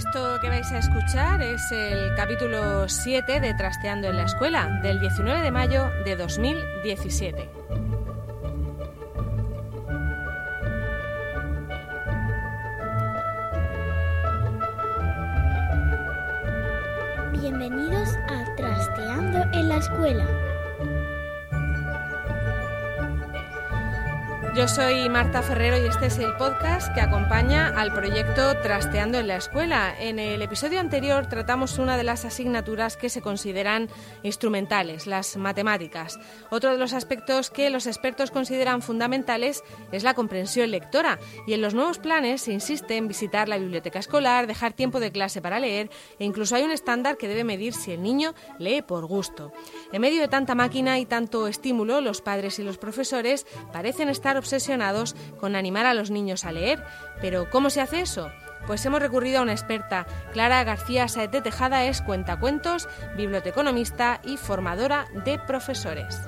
Esto que vais a escuchar es el capítulo 7 de Trasteando en la Escuela, del 19 de mayo de 2017. Bienvenidos a Trasteando en la Escuela. Yo soy Marta Ferrero y este es el podcast que acompaña al proyecto Trasteando en la Escuela. En el episodio anterior tratamos una de las asignaturas que se consideran instrumentales, las matemáticas. Otro de los aspectos que los expertos consideran fundamentales es la comprensión lectora y en los nuevos planes se insiste en visitar la biblioteca escolar, dejar tiempo de clase para leer e incluso hay un estándar que debe medir si el niño lee por gusto. En medio de tanta máquina y tanto estímulo, los padres y los profesores parecen estar obsesionados con animar a los niños a leer. Pero ¿cómo se hace eso? Pues hemos recurrido a una experta. Clara García Saete Tejada es cuentacuentos, biblioteconomista y formadora de profesores.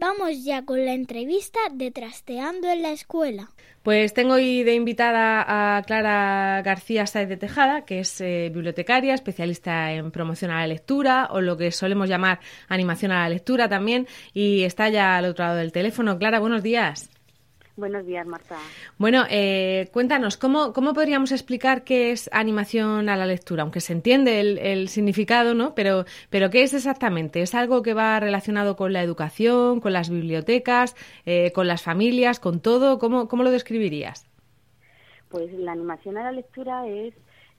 Vamos ya con la entrevista de Trasteando en la Escuela. Pues tengo hoy de invitada a Clara García Saez de Tejada, que es eh, bibliotecaria, especialista en promoción a la lectura o lo que solemos llamar animación a la lectura también, y está ya al otro lado del teléfono. Clara, buenos días. Buenos días, Marta. Bueno, eh, cuéntanos, ¿cómo, ¿cómo podríamos explicar qué es animación a la lectura? Aunque se entiende el, el, significado, ¿no? Pero, pero ¿qué es exactamente? ¿Es algo que va relacionado con la educación, con las bibliotecas, eh, con las familias, con todo? ¿Cómo, ¿Cómo lo describirías? Pues la animación a la lectura es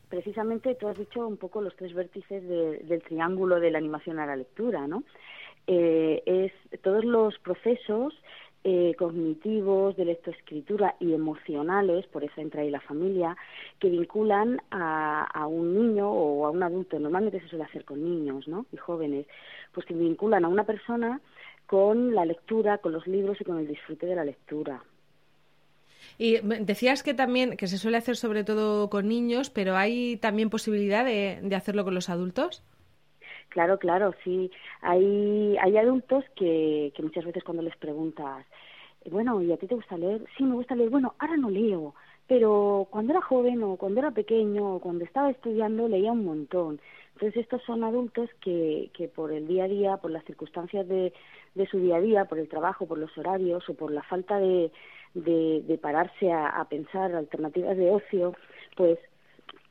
precisamente, tú has dicho un poco los tres vértices de, del triángulo de la animación a la lectura, ¿no? Eh, es todos los procesos eh, cognitivos, de lectoescritura y emocionales, por eso entra ahí la familia, que vinculan a, a, un niño o a un adulto, normalmente se suele hacer con niños ¿no? y jóvenes, pues que vinculan a una persona con la lectura, con los libros y con el disfrute de la lectura. Y decías que también, que se suele hacer sobre todo con niños, pero ¿hay también posibilidad de, de hacerlo con los adultos? Claro, claro, sí. Hay, hay adultos que, que muchas veces cuando les preguntas, bueno, ¿y a ti te gusta leer? Sí, me gusta leer. Bueno, ahora no leo, pero cuando era joven o cuando era pequeño o cuando estaba estudiando leía un montón. Entonces estos son adultos que, que por el día a día, por las circunstancias de, de su día a día, por el trabajo, por los horarios o por la falta de, de, de pararse a, a pensar alternativas de ocio, pues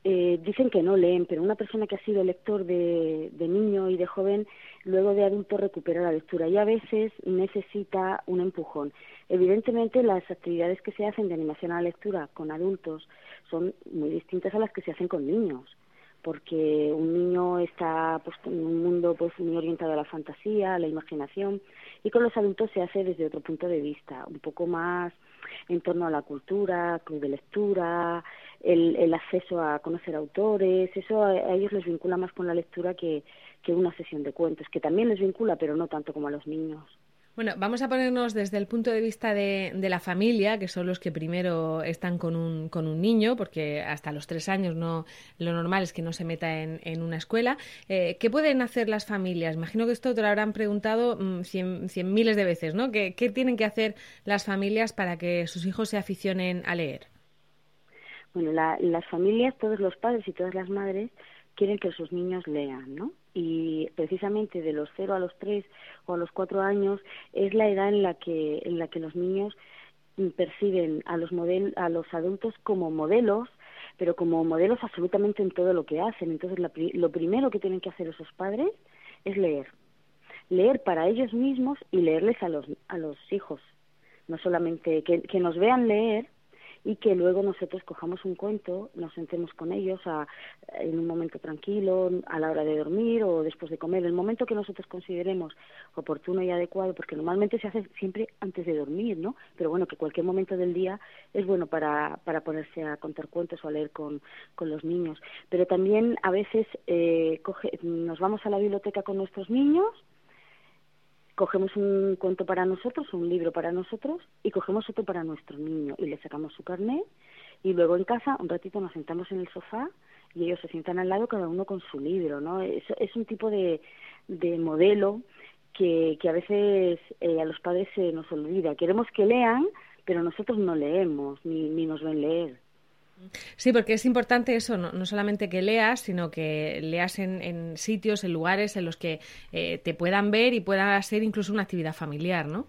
eh, dicen que no leen, pero una persona que ha sido lector de, de niño y de joven, luego de adulto recupera la lectura y a veces necesita un empujón. Evidentemente, las actividades que se hacen de animación a la lectura con adultos son muy distintas a las que se hacen con niños porque un niño está pues, en un mundo pues muy orientado a la fantasía, a la imaginación, y con los adultos se hace desde otro punto de vista, un poco más en torno a la cultura, club de lectura, el, el acceso a conocer autores, eso a, a, ellos les vincula más con la lectura que, que una sesión de cuentos, que también les vincula, pero no tanto como a los niños. Bueno, vamos a ponernos desde el punto de vista de, de, la familia, que son los que primero están con un, con un niño, porque hasta los tres años no, lo normal es que no se meta en, en una escuela. Eh, ¿Qué pueden hacer las familias? Imagino que esto te lo habrán preguntado mmm, cien, cien, miles de veces, ¿no? ¿Qué, ¿Qué tienen que hacer las familias para que sus hijos se aficionen a leer? Bueno, la, las familias, todos los padres y todas las madres quieren que sus niños lean, ¿no? Y precisamente de los cero a los tres o a los cuatro años es la edad en la que en la que los niños perciben a los model, a los adultos como modelos pero como modelos absolutamente en todo lo que hacen. Entonces la, lo primero que tienen que hacer esos padres es leer. Leer para ellos mismos y leerles a los a los hijos. No solamente que, que nos vean leer y que luego nosotros cojamos un cuento, nos sentemos con ellos a, en un momento tranquilo, a la hora de dormir o después de comer, el momento que nosotros consideremos oportuno y adecuado, porque normalmente se hace siempre antes de dormir, ¿no? Pero bueno, que cualquier momento del día es bueno para, para ponerse a contar cuentos o a leer con, con los niños. Pero también a veces eh, coge, nos vamos a la biblioteca con nuestros niños, cogemos un cuento para nosotros, un libro para nosotros y cogemos otro para nuestro niño y le sacamos su carnet y luego en casa un ratito nos sentamos en el sofá y ellos se sientan al lado cada uno con su libro, ¿no? Es, un tipo de, de modelo que, que a veces eh, a los padres se nos olvida. Queremos que lean, pero nosotros no leemos ni, ni nos ven leer. Sí, porque es importante eso, no, solamente que leas, sino que leas en, sitios, en lugares en los que eh, te puedan ver y pueda ser incluso una actividad familiar, ¿no?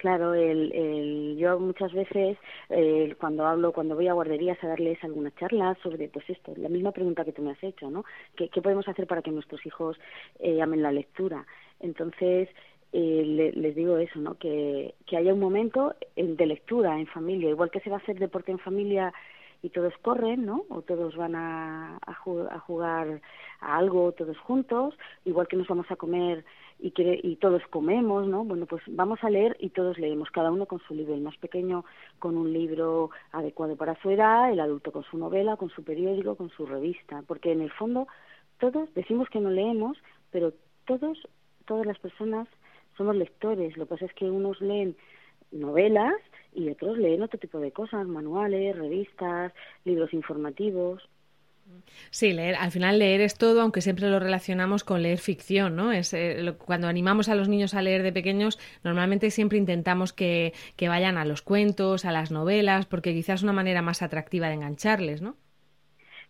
Claro, el, el, yo muchas veces eh, cuando hablo, cuando voy a guarderías a darles alguna charla sobre, pues esto, la misma pregunta que tú me has hecho, ¿no? ¿Qué, podemos hacer para que nuestros hijos eh, amen la lectura? Entonces, eh, les digo eso, ¿no? Que, que haya un momento de lectura en familia, igual que se va a hacer deporte en familia y todos corren, ¿no? O todos van a, a, jugar a algo todos juntos, igual que nos vamos a comer y, que, y todos comemos, ¿no? Bueno, pues vamos a leer y todos leemos, cada uno con su libro, el más pequeño con un libro adecuado para su edad, el adulto con su novela, con su periódico, con su revista, porque en el fondo todos decimos que no leemos, pero todos, todas las personas somos lectores, lo que pasa es que unos leen novelas y otros leen otro tipo de cosas, manuales, revistas, libros informativos. Sí, leer, al final leer es todo, aunque siempre lo relacionamos con leer ficción, ¿no? Es eh, cuando animamos a los niños a leer de pequeños, normalmente siempre intentamos que, que vayan a los cuentos, a las novelas, porque quizás es una manera más atractiva de engancharles, ¿no?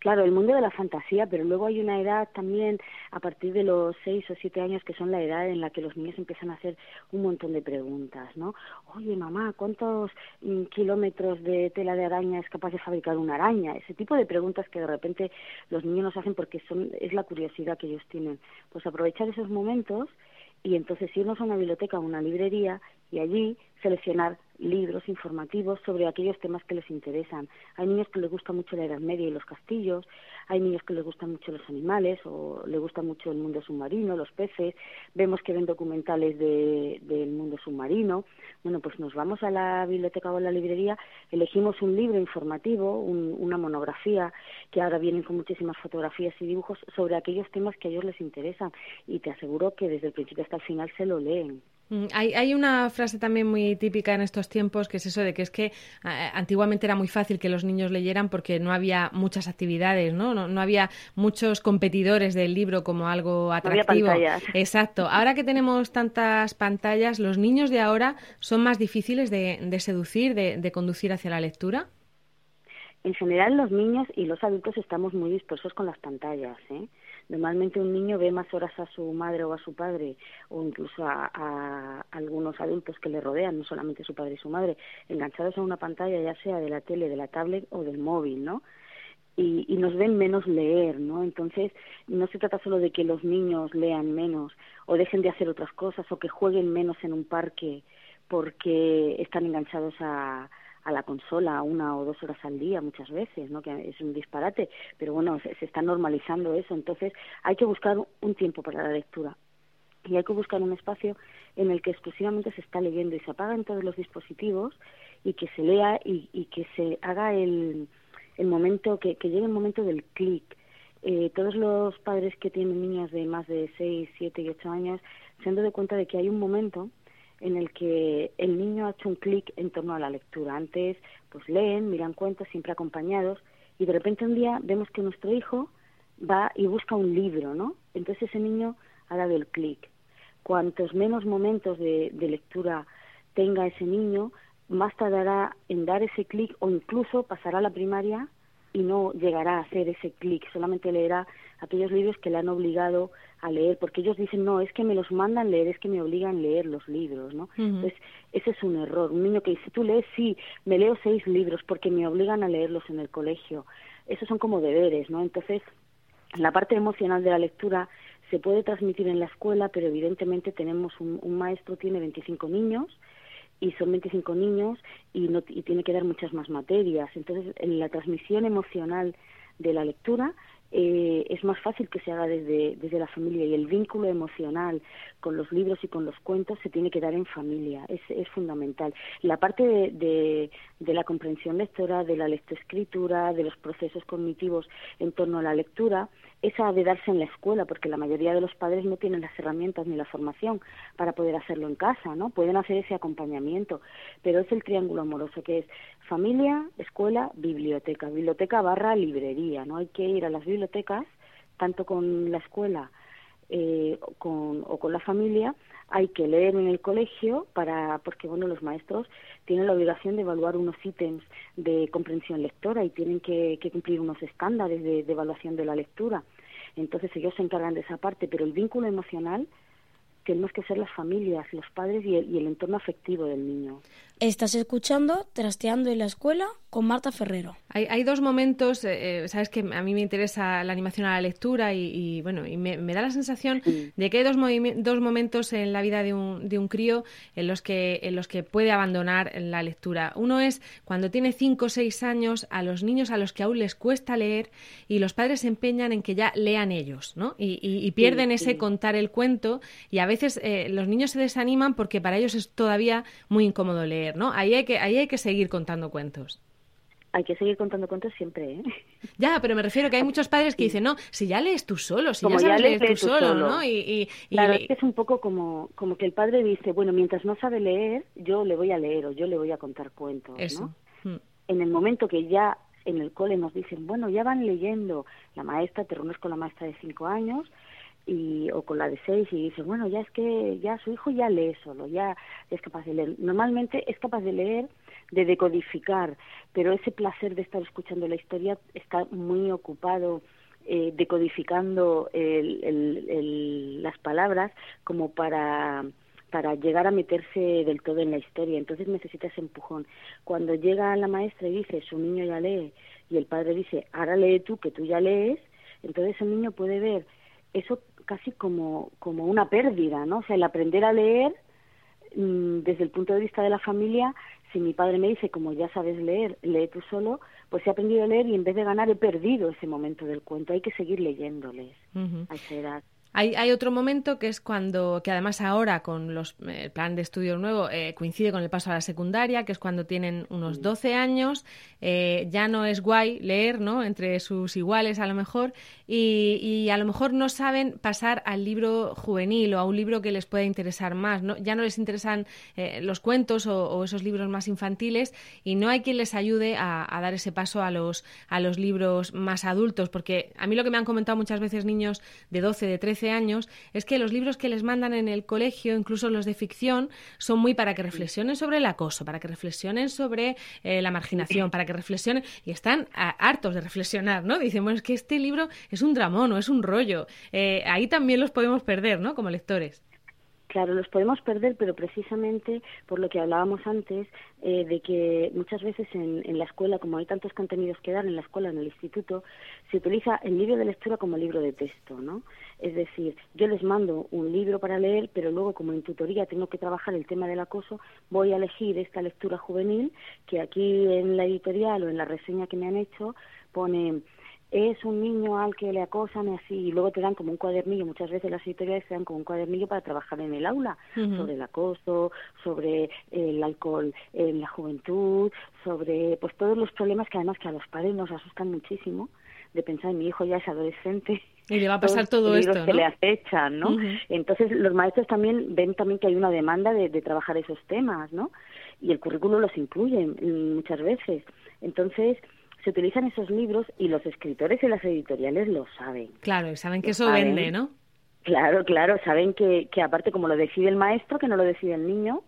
Claro, el mundo de la fantasía, pero luego hay una edad también a partir de los seis o siete años que son la edad en la que los niños empiezan a hacer un montón de preguntas, ¿no? Oye, mamá, ¿cuántos mm, kilómetros de tela de araña es capaz de fabricar una araña? Ese tipo de preguntas que de repente los niños nos hacen porque son es la curiosidad que ellos tienen. Pues aprovechar esos momentos y entonces irnos a una biblioteca o una librería y allí seleccionar libros informativos sobre aquellos temas que les interesan. Hay niños que les gusta mucho la Edad Media y los castillos, hay niños que les gustan mucho los animales o les gusta mucho el mundo submarino, los peces, vemos que ven documentales de, del mundo submarino. Bueno, pues nos vamos a la biblioteca o a la librería, elegimos un libro informativo, una monografía, que ahora vienen con muchísimas fotografías y dibujos sobre aquellos temas que a ellos les interesan y te aseguro que desde el principio hasta el final se lo leen. Mm, hay, hay, una frase también muy típica en estos tiempos que es eso de que es que eh, antiguamente era muy fácil que los niños leyeran porque no había muchas actividades, ¿no? No, había muchos competidores del libro como algo atractivo. Exacto. Ahora que tenemos tantas pantallas, ¿los niños de ahora son más difíciles de, seducir, de, de conducir hacia la lectura? En general, los niños y los adultos estamos muy dispersos con las pantallas, ¿eh? Normalmente un niño ve más horas a su madre o a su padre, o incluso a, algunos adultos que le rodean, no solamente su padre y su madre, enganchados a una pantalla, ya sea de la tele, de la tablet o del móvil, ¿no? Y, y, nos ven menos leer, ¿no? Entonces, no se trata solo de que los niños lean menos o dejen de hacer otras cosas o que jueguen menos en un parque porque están enganchados a, a la consola una o dos horas al día muchas veces, ¿no? que es un disparate, pero bueno, se, está normalizando eso, entonces hay que buscar un tiempo para la lectura y hay que buscar un espacio en el que exclusivamente se está leyendo y se apagan todos los dispositivos y que se lea y, y que se haga el, el momento, que, que llegue el momento del clic. Eh, todos los padres que tienen niñas de más de 6, 7 y 8 años se han dado cuenta de que hay un momento en el que el niño ha hecho un clic en torno a la lectura. Antes, pues leen, miran cuentos, siempre acompañados, y de repente un día vemos que nuestro hijo va y busca un libro, ¿no? Entonces ese niño ha dado el clic. Cuantos menos momentos de, de lectura tenga ese niño, más tardará en dar ese clic o incluso pasará a la primaria y no llegará a hacer ese clic, solamente leerá aquellos libros que le han obligado a leer, porque ellos dicen, no, es que me los mandan leer, es que me obligan a leer los libros, ¿no? Entonces, ese es un error. Un niño que dice, tú lees, sí, me leo seis libros porque me obligan a leerlos en el colegio. Esos son como deberes, ¿no? Entonces, la parte emocional de la lectura se puede transmitir en la escuela, pero evidentemente tenemos un, un maestro, tiene 25 niños, y son 25 niños y, no, y tiene que dar muchas más materias. Entonces, en la transmisión emocional de la lectura eh, es más fácil que se haga desde, desde la familia y el vínculo emocional con los libros y con los cuentos se tiene que dar en familia, es, es fundamental. La parte de, de, la comprensión lectora, de la lectoescritura, de los procesos cognitivos en torno a la lectura, esa de darse en la escuela, porque la mayoría de los padres no tienen las herramientas ni la formación para poder hacerlo en casa, ¿no? Pueden hacer ese acompañamiento, pero es el triángulo amoroso que es familia, escuela, biblioteca, biblioteca barra librería, ¿no? Hay que ir a las bibliotecas, tanto con la escuela eh, con, o con la familia, hay que leer en el colegio para porque bueno los maestros tienen la obligación de evaluar unos ítems de comprensión lectora y tienen que, cumplir unos estándares de, de, evaluación de la lectura. Entonces ellos se encargan de esa parte pero el vínculo emocional tenemos que ser las familias los padres y el, y el entorno afectivo del niño Estás escuchando Trasteando en la Escuela con Marta Ferrero. Hay, hay dos momentos, eh, eh, sabes que a mí me interesa la animación a la lectura y, bueno, y me, da la sensación de que hay dos, dos momentos en la vida de un, de un crío en los, que, en los que puede abandonar la lectura. Uno es cuando tiene cinco o seis años a los niños a los que aún les cuesta leer y los padres se empeñan en que ya lean ellos, ¿no? Y, pierden ese contar el cuento y a veces eh, los niños se desaniman porque para ellos es todavía muy incómodo leer. ¿No? Ahí hay que, ahí hay que seguir contando cuentos. Hay que seguir contando cuentos siempre, ¿eh? Ya, pero me refiero que hay muchos padres que dicen, no, si ya lees tú solo, si ya sabes leer tú, solo, ¿no? Y, claro, es que es un poco como, como que el padre dice, bueno, mientras no sabe leer, yo le voy a leer o yo le voy a contar cuentos, Eso. ¿no? Mm. En el momento que ya en el cole nos dicen, bueno, ya van leyendo, la maestra, te reúnes con la maestra de cinco años, y o con la de seis y dice bueno ya es que ya su hijo ya lee solo ya es capaz de leer normalmente es capaz de leer de decodificar pero ese placer de estar escuchando la historia está muy ocupado eh, decodificando el, el, las palabras como para para llegar a meterse del todo en la historia. Entonces necesita ese empujón. Cuando llega la maestra y dice, su niño ya lee, y el padre dice, ahora lee tú, que tú ya lees, entonces el niño puede ver eso casi como, como una pérdida, ¿no? O sea, el aprender a leer mm, desde el punto de vista de la familia, si mi padre me dice, como ya sabes leer, lee tú solo, pues he aprendido a leer y en vez de ganar he perdido ese momento del cuento. Hay que seguir leyéndoles a esa edad. Hay, hay, otro momento que es cuando, que además ahora con los, eh, el plan de estudio nuevo eh, coincide con el paso a la secundaria, que es cuando tienen unos 12 años, eh, ya no es guay leer, ¿no? Entre sus iguales a lo mejor, y, y, a lo mejor no saben pasar al libro juvenil o a un libro que les pueda interesar más, ¿no? Ya no les interesan los cuentos o, esos libros más infantiles y no hay quien les ayude a, a, dar ese paso a los, a los libros más adultos, porque a mí lo que me han comentado muchas veces niños de 12, de 13, años es que los libros que les mandan en el colegio, incluso los de ficción, son muy para que reflexionen sobre el acoso, para que reflexionen sobre eh, la marginación, para que reflexionen y están hartos de reflexionar, ¿no? Dicen, bueno, es que este libro es un dramón o es un rollo. Eh, ahí también los podemos perder, ¿no? Como lectores. Claro, los podemos perder, pero precisamente por lo que hablábamos antes, eh, de que muchas veces en, en, la escuela, como hay tantos contenidos que dar en la escuela, en el instituto, se utiliza el libro de lectura como libro de texto, ¿no? Es decir, yo les mando un libro para leer, pero luego como en tutoría tengo que trabajar el tema del acoso, voy a elegir esta lectura juvenil que aquí en la editorial o en la reseña que me han hecho pone es un niño al que le acosan y así, y luego te dan como un cuadernillo, muchas veces las editoriales te dan como un cuadernillo para trabajar en el aula, sobre el acoso, sobre el alcohol en la juventud, sobre pues todos los problemas que además que a los padres nos asustan muchísimo, de pensar mi hijo ya es adolescente y le va a pasar todo esto ¿no? que le acechan no entonces los maestros también ven también que hay una demanda de, de trabajar esos temas no y el currículo los incluye muchas veces. Entonces se utilizan esos libros y los escritores y las editoriales lo saben. Claro, saben que eso vende, ¿no? Claro, claro, saben que, que aparte como lo decide el maestro, que no lo decide el niño,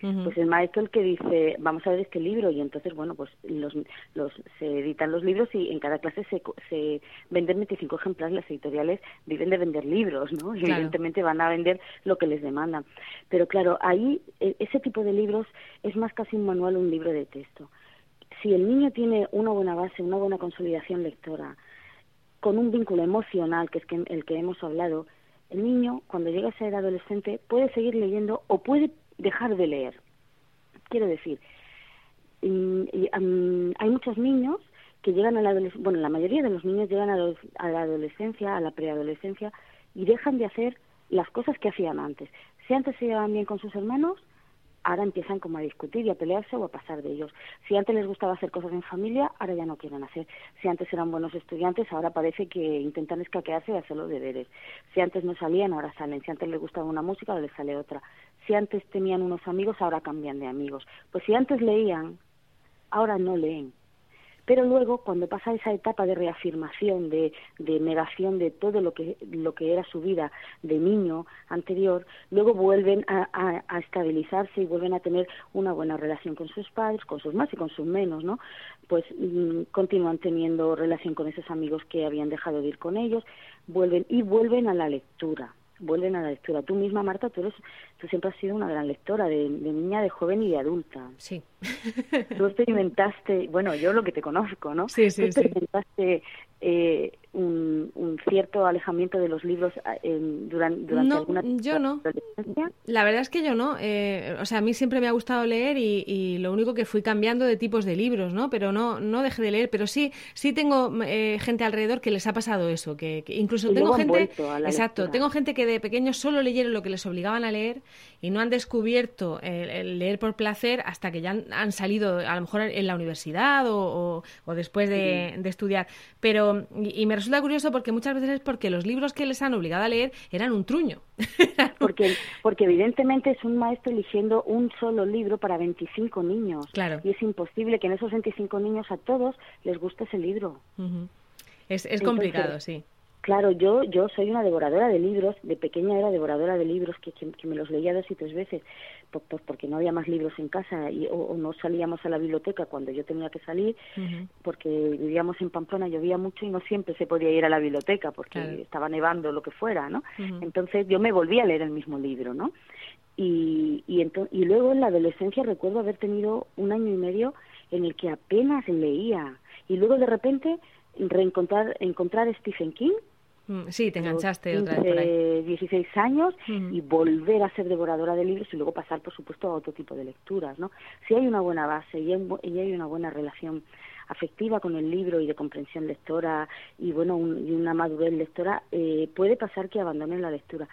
pues el maestro el que dice, vamos a ver este libro y entonces, bueno, pues los, los, se editan los libros y en cada clase se, se venden 25 ejemplares, las editoriales viven de vender libros, ¿no? Y evidentemente van a vender lo que les demandan. Pero claro, ahí e, ese tipo de libros es más casi un manual, un libro de texto si el niño tiene una buena base, una buena consolidación lectora, con un vínculo emocional, que es el que hemos hablado, el niño, cuando llega a ser adolescente, puede seguir leyendo o puede dejar de leer. Quiero decir, hay muchos niños que llegan a la adolescencia, bueno, la mayoría de los niños llegan a, la adolescencia, a la preadolescencia, y dejan de hacer las cosas que hacían antes. Si antes se llevaban bien con sus hermanos, ahora empiezan como a discutir y a pelearse o a pasar de ellos. Si antes les gustaba hacer cosas en familia, ahora ya no quieren hacer. Si antes eran buenos estudiantes, ahora parece que intentan escaquearse y hacer los deberes. Si antes no salían, ahora salen. Si antes les gustaba una música, ahora les sale otra. Si antes tenían unos amigos, ahora cambian de amigos. Pues si antes leían, ahora no leen pero luego cuando pasa esa etapa de reafirmación, de, negación de todo lo que, lo que era su vida de niño anterior, luego vuelven a, estabilizarse y vuelven a tener una buena relación con sus padres, con sus más y con sus menos, ¿no? Pues mm, continúan teniendo relación con esos amigos que habían dejado de ir con ellos, vuelven y vuelven a la lectura vuelven a la lectura. Tú misma, Marta, tú, eres, tú siempre has sido una gran lectora, de, de niña, de joven y de adulta. Sí. Tú experimentaste, bueno, yo lo que te conozco, ¿no? Sí, sí, tú experimentaste eh, un, un, cierto alejamiento de los libros eh, durante, durante no, alguna yo no. La verdad es que yo no. Eh, o sea, a mí siempre me ha gustado leer y, y, lo único que fui cambiando de tipos de libros, ¿no? Pero no, no dejé de leer. Pero sí, sí tengo eh, gente alrededor que les ha pasado eso. Que, incluso tengo gente, exacto, tengo gente que de pequeños solo leyeron lo que les obligaban a leer y no han descubierto el, leer por placer hasta que ya han, salido, a lo mejor en la universidad o, o, después de, de, estudiar. Pero y, y me resulta curioso porque muchas veces es porque los libros que les han obligado a leer eran un truño. porque, porque evidentemente es un maestro eligiendo un solo libro para 25 niños. Claro. Y es imposible que en esos 25 niños a todos les guste ese libro. Es, es complicado, sí. Claro, yo yo soy una devoradora de libros, de pequeña era devoradora de libros que, que, me los leía dos y tres veces, porque no había más libros en casa y, o, no salíamos a la biblioteca cuando yo tenía que salir, porque vivíamos en Pamplona, llovía mucho y no siempre se podía ir a la biblioteca porque estaba nevando o lo que fuera, ¿no? Entonces yo me volví a leer el mismo libro, ¿no? Y, y, y luego en la adolescencia recuerdo haber tenido un año y medio en el que apenas leía y luego de repente reencontrar encontrar Stephen King Sí, te enganchaste otra vez por ahí. 16 años y volver a ser devoradora de libros y luego pasar, por supuesto, a otro tipo de lecturas, ¿no? Si hay una buena base y hay, una buena relación afectiva con el libro y de comprensión lectora y, bueno, y una madurez lectora, eh, puede pasar que abandonen la lectura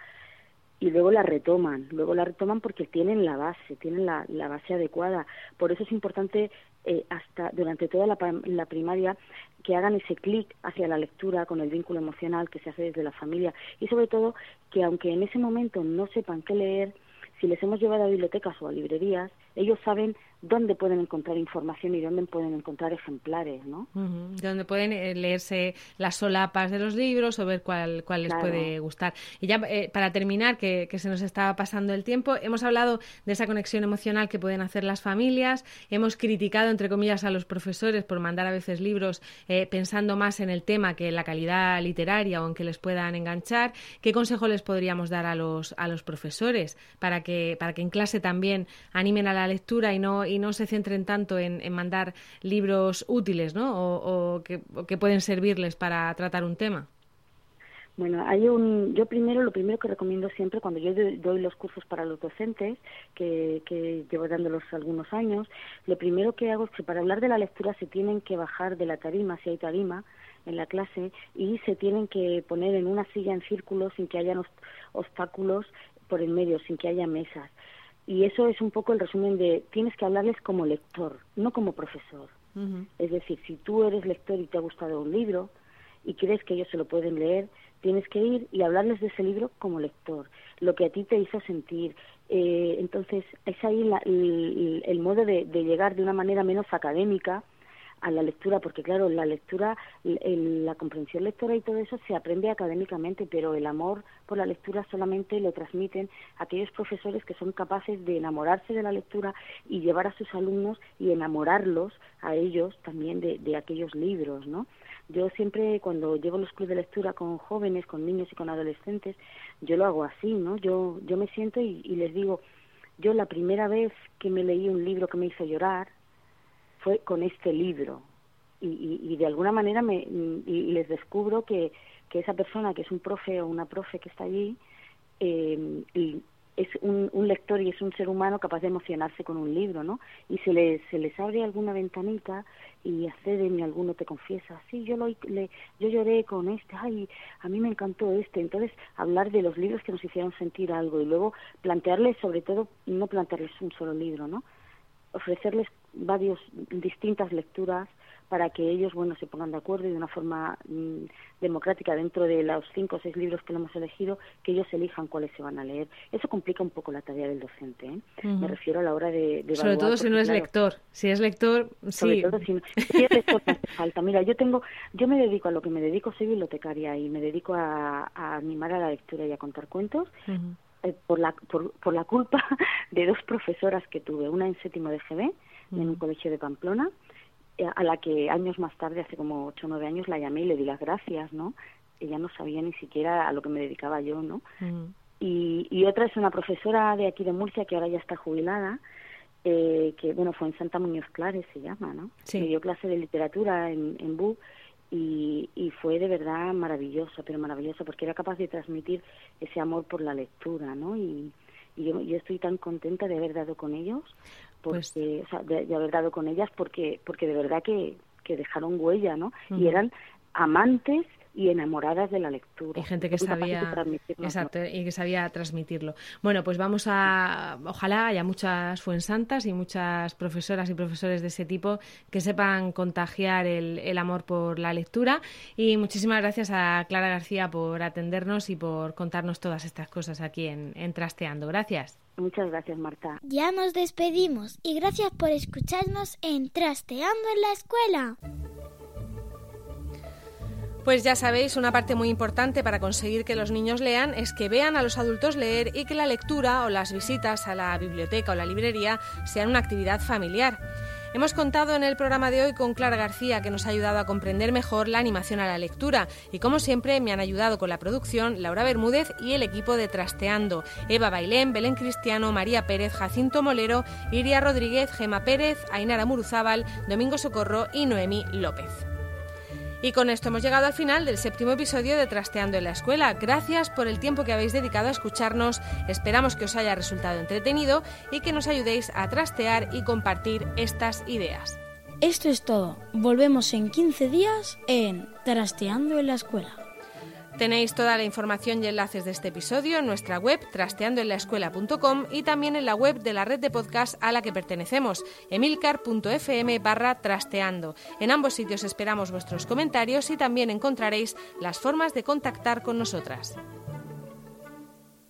y luego la retoman, luego la retoman porque tienen la base, tienen la, la base adecuada. Por eso es importante eh, hasta durante toda la, la primaria que hagan ese clic hacia la lectura con el vínculo emocional que se hace desde la familia. Y sobre todo que aunque en ese momento no sepan qué leer, si les hemos llevado a bibliotecas o a librerías, ellos saben dónde pueden encontrar información y dónde pueden encontrar ejemplares, ¿no? Dónde pueden eh, leerse las solapas de los libros o ver cuál, cuál les puede gustar. Y ya eh, para terminar, que, se nos está pasando el tiempo, hemos hablado de esa conexión emocional que pueden hacer las familias, hemos criticado, entre comillas, a los profesores por mandar a veces libros eh, pensando más en el tema que en la calidad literaria o en que les puedan enganchar. ¿Qué consejo les podríamos dar a los, a los profesores para que, para que en clase también animen a la lectura y no y no se centren tanto en, mandar libros útiles, ¿no? O, que, pueden servirles para tratar un tema. Bueno, hay un, yo primero, lo primero que recomiendo siempre cuando yo doy los cursos para los docentes, que, que llevo dándolos algunos años, lo primero que hago es que para hablar de la lectura se tienen que bajar de la tarima, si hay tarima, en la clase, y se tienen que poner en una silla en círculo sin que haya obstáculos por el medio, sin que haya mesas. Y eso es un poco el resumen de tienes que hablarles como lector, no como profesor. Es decir, si tú eres lector y te ha gustado un libro y crees que ellos se lo pueden leer, tienes que ir y hablarles de ese libro como lector, lo que a ti te hizo sentir. Eh, entonces, es ahí el, modo de, llegar de una manera menos académica a la lectura, porque claro, la lectura, la comprensión lectora y todo eso se aprende académicamente, pero el amor por la lectura solamente lo transmiten aquellos profesores que son capaces de enamorarse de la lectura y llevar a sus alumnos y enamorarlos a ellos también de, de aquellos libros, ¿no? Yo siempre cuando llevo los clubes de lectura con jóvenes, con niños y con adolescentes, yo lo hago así, ¿no? Yo, yo me siento y les digo, yo la primera vez que me leí un libro que me hizo llorar, fue con este libro. Y, y, de alguna manera me, y, les descubro que, que, esa persona que es un profe o una profe que está allí eh, es un, un, lector y es un ser humano capaz de emocionarse con un libro, ¿no? Y se les, se les abre alguna ventanita y acceden y alguno te confiesa, sí, yo, lo, le, yo lloré con este, ay, a mí me encantó este. Entonces, hablar de los libros que nos hicieron sentir algo y luego plantearles, sobre todo, no plantearles un solo libro, ¿no? Ofrecerles varios, distintas lecturas para que ellos bueno se pongan de acuerdo y de una forma mm, democrática dentro de los cinco o seis libros que hemos elegido que ellos elijan cuáles se van a leer. Eso complica un poco la tarea del docente ¿eh? me refiero a la hora de, de sobre todo si no es lector. Si es lector sí. sobre todo si, es lector hace falta. Mira yo tengo yo me dedico a lo que me dedico soy bibliotecaria y me dedico a, animar a la lectura y a contar cuentos eh, por la por, por la culpa de dos profesoras que tuve una en séptimo de GB en un colegio de Pamplona eh, a la que años más tarde, hace como ocho o nueve años, la llamé y le di las gracias, ¿no? Ella no sabía ni siquiera a lo que me dedicaba yo, ¿no? y, y otra es una profesora de aquí de Murcia que ahora ya está jubilada, eh, que bueno, fue en Santa Muñoz Clares, se llama, ¿no? Sí. Me dio clase de literatura en, en BU y, y fue de verdad maravillosa, pero maravillosa, porque era capaz de transmitir ese amor por la lectura, ¿no? Y, y yo, yo estoy tan contenta de haber dado con ellos Pues porque o sea, de, de, haber dado con ellas porque porque de verdad que, que dejaron huella no y eran amantes y enamoradas de la lectura. Y gente que sabía exacto, y que sabía transmitirlo. Bueno, pues vamos a ojalá haya muchas fuensantas y muchas profesoras y profesores de ese tipo que sepan contagiar el, el amor por la lectura y muchísimas gracias a Clara García por atendernos y por contarnos todas estas cosas aquí en, en Trasteando. Gracias. Muchas gracias, Marta. Ya nos despedimos y gracias por escucharnos en Trasteando en la Escuela. Pues ya sabéis, una parte muy importante para conseguir que los niños lean es que vean a los adultos leer y que la lectura o las visitas a la biblioteca o la librería sean una actividad familiar. Hemos contado en el programa de hoy con Clara García, que nos ha ayudado a comprender mejor la animación a la lectura. Y como siempre, me han ayudado con la producción Laura Bermúdez y el equipo de Trasteando. Eva Bailén, Belén Cristiano, María Pérez, Jacinto Molero, Iria Rodríguez, Gema Pérez, Ainara Muruzábal, Domingo Socorro y Noemí López. Y con esto hemos llegado al final del séptimo episodio de Trasteando en la Escuela. Gracias por el tiempo que habéis dedicado a escucharnos. Esperamos que os haya resultado entretenido y que nos ayudéis a trastear y compartir estas ideas. Esto es todo. Volvemos en 15 días en Trasteando en la Escuela. Tenéis toda la información y enlaces de este episodio en nuestra web trasteandoenlaescuela.com y también en la web de la red de podcast a la que pertenecemos, emilcar.fm barra trasteando. En ambos sitios esperamos vuestros comentarios y también encontraréis las formas de contactar con nosotras.